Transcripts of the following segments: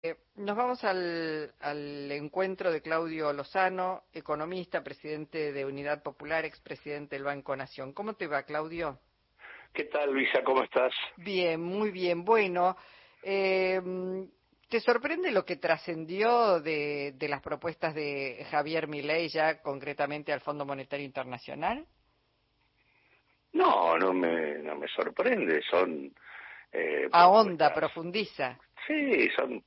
Eh, nos vamos al, al, encuentro de Claudio Lozano, economista, presidente de Unidad Popular, expresidente del Banco Nación. ¿Cómo te va, Claudio? ¿Qué tal, Luisa? ¿Cómo estás? Bien, muy bien. Bueno, eh, ¿te sorprende lo que trascendió de, de, las propuestas de Javier Milei ya concretamente al Fondo Monetario Internacional? No, no me, no me sorprende. Son eh, Ahonda, profundiza. Sí, son,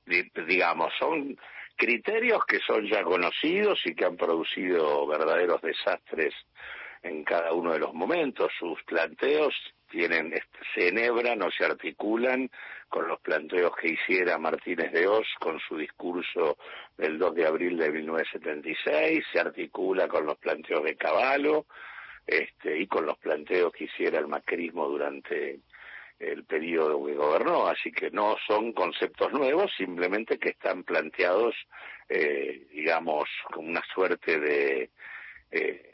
digamos, son criterios que son ya conocidos y que han producido verdaderos desastres en cada uno de los momentos. Sus planteos tienen, se enhebran o se articulan con los planteos que hiciera Martínez de Oz con su discurso del 2 de abril de 1976, se articula con los planteos de Caballo este, y con los planteos que hiciera el macrismo durante el periodo que gobernó, así que no son conceptos nuevos, simplemente que están planteados, eh, digamos, como una suerte de, eh,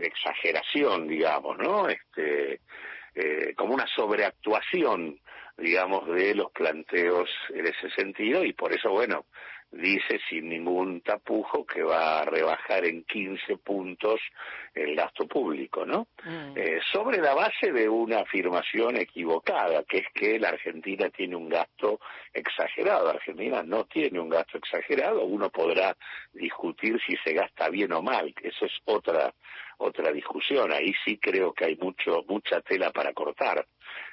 exageración, digamos, ¿no? Este, eh, como una sobreactuación, digamos, de los planteos en ese sentido, y por eso, bueno, dice sin ningún tapujo que va a rebajar en 15 puntos el gasto público, ¿no? Mm. Eh, sobre la base de una afirmación equivocada, que es que la Argentina tiene un gasto exagerado. Argentina no tiene un gasto exagerado. Uno podrá discutir si se gasta bien o mal. Eso es otra otra discusión. Ahí sí creo que hay mucho mucha tela para cortar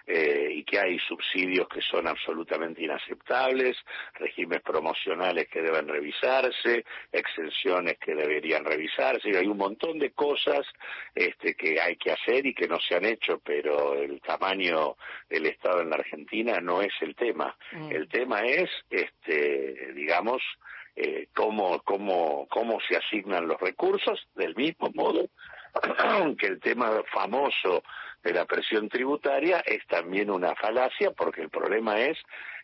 eh, y que hay subsidios que son absolutamente inaceptables, regímenes promocionales que deben revisarse, exenciones que deberían revisarse. Hay un montón de cosas este, que hay que hacer y que no se han hecho, pero el tamaño del Estado en la Argentina no es el tema. Mm. El tema es, este, digamos, eh, cómo, cómo, cómo se asignan los recursos, del mismo modo que el tema famoso de la presión tributaria es también una falacia porque el problema es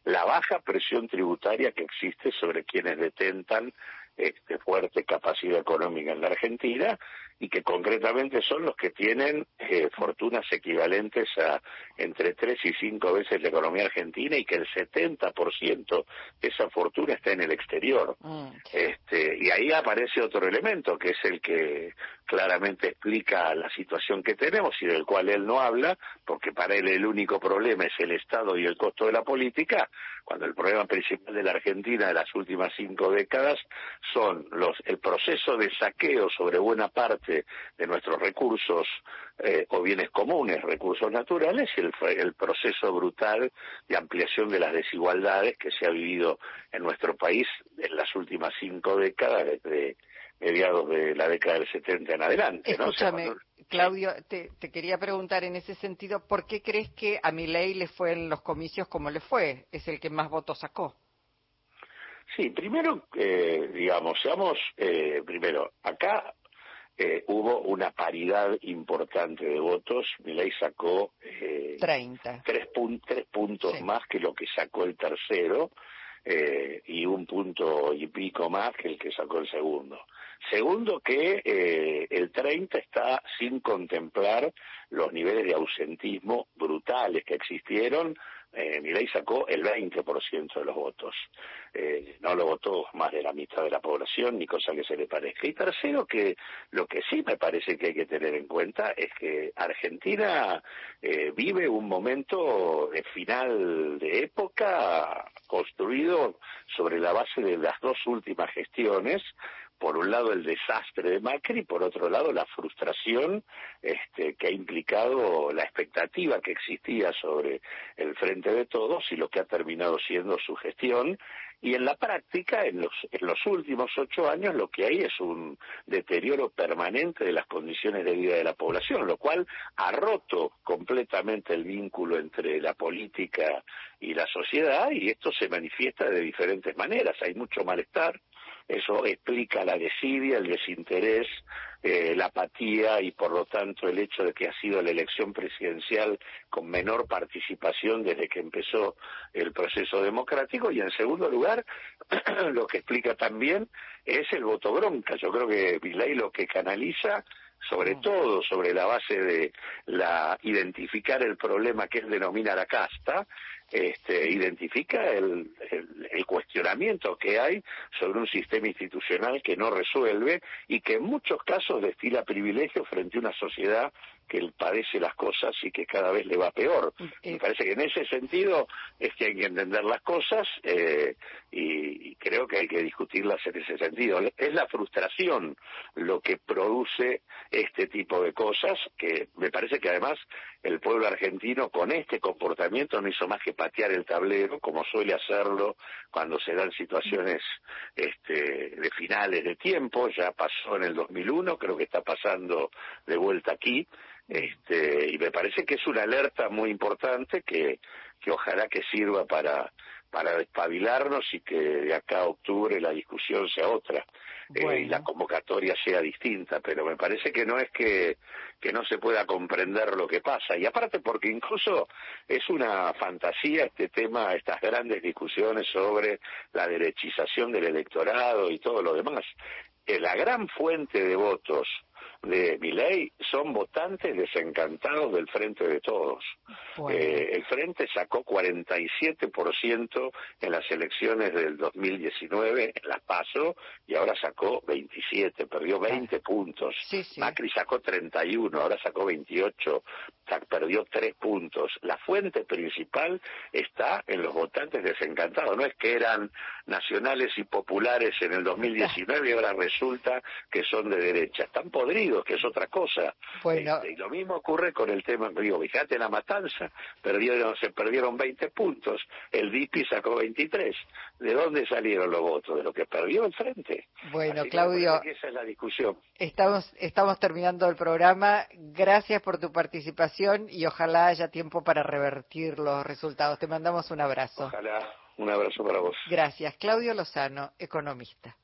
la baja presión tributaria que existe sobre quienes detentan este, fuerte capacidad económica en la Argentina y que concretamente son los que tienen eh, fortunas equivalentes a entre tres y cinco veces la economía argentina y que el 70% de esa fortuna está en el exterior. Mm. Este, y ahí aparece otro elemento que es el que claramente explica la situación que tenemos y del cual él no habla, porque para él el único problema es el Estado y el costo de la política, cuando el problema principal de la Argentina de las últimas cinco décadas son los el proceso de saqueo sobre buena parte de nuestros recursos eh, o bienes comunes, recursos naturales, y el, el proceso brutal de ampliación de las desigualdades que se ha vivido en nuestro país en las últimas cinco décadas, desde mediados de la década del 70 en adelante. Escúchame, Claudio, te, te, quería preguntar en ese sentido, ¿por qué crees que a ley le fue en los comicios como le fue? Es el que más votos sacó. Sí, primero, eh, digamos, seamos, eh, primero, acá eh, hubo una paridad importante de votos. Milei sacó eh, 30. Tres, puntos más que lo que sacó el tercero eh, y un punto y pico más que el que sacó el segundo. Segundo, que eh, el 30 está sin contemplar los niveles de ausentismo brutales que existieron eh, Milei sacó el 20% de los votos. Eh, no lo votó más de la mitad de la población, ni cosa que se le parezca. Y tercero, que lo que sí me parece que hay que tener en cuenta es que Argentina eh, vive un momento de final de época construido sobre la base de las dos últimas gestiones, por un lado el desastre de Macri por otro lado la frustración este, que ha implicado la expectativa que existía sobre el frente de todos y lo que ha terminado siendo su gestión. Y en la práctica en los, en los últimos ocho años lo que hay es un deterioro permanente de las condiciones de vida de la población lo cual ha roto completamente el vínculo entre la política y la sociedad y esto se manifiesta de diferentes maneras. Hay mucho malestar eso explica la desidia, el desinterés, eh, la apatía y por lo tanto el hecho de que ha sido la elección presidencial con menor participación desde que empezó el proceso democrático y en segundo lugar lo que explica también es el voto bronca. Yo creo que Vilay lo que canaliza sobre mm. todo sobre la base de la identificar el problema que él denomina la casta, este, identifica el, el, cuestionamiento que hay sobre un sistema institucional que no resuelve y que en muchos casos destila privilegios frente a una sociedad que padece las cosas y que cada vez le va peor. Me parece que en ese sentido es que hay que entender las cosas eh, y, creo que hay que discutirlas en ese sentido. Es la frustración lo que produce este tipo de cosas que me parece que además el pueblo argentino con este comportamiento no hizo más que patear el tablero como suele hacerlo cuando se dan situaciones este, de finales de tiempo. Ya pasó en el 2001, creo que está pasando de vuelta aquí este, y me parece que es una alerta muy importante que, que ojalá que sirva para, para despabilarnos y que de acá a octubre la discusión sea otra eh, y la convocatoria sea distinta, pero me parece que no es que, que no se pueda comprender lo que pasa. Y aparte porque incluso es una fantasía este tema, estas grandes discusiones sobre la derechización del electorado y todo lo demás. Eh, la gran fuente de votos de mi ley son votantes desencantados del Frente de Todos. Eh, el Frente sacó 47% en las elecciones del 2019, en las PASO, y ahora sacó 27, perdió 20 puntos. Macri sacó 31, ahora sacó 28, perdió 3 puntos. La fuente principal está en los votantes desencantados. No es que eran nacionales y populares en el 2019 y ahora resulta que son de derecha. Están podridos que es otra cosa. Bueno. Este, y lo mismo ocurre con el tema, digo, fíjate la matanza, perdieron, se perdieron 20 puntos, el DIPI sacó 23. ¿De dónde salieron los votos? De lo que perdió el frente. Bueno, Claudio. esa es la discusión. Estamos, estamos terminando el programa. Gracias por tu participación y ojalá haya tiempo para revertir los resultados. Te mandamos un abrazo. Ojalá. Un abrazo para vos. Gracias. Claudio Lozano, economista.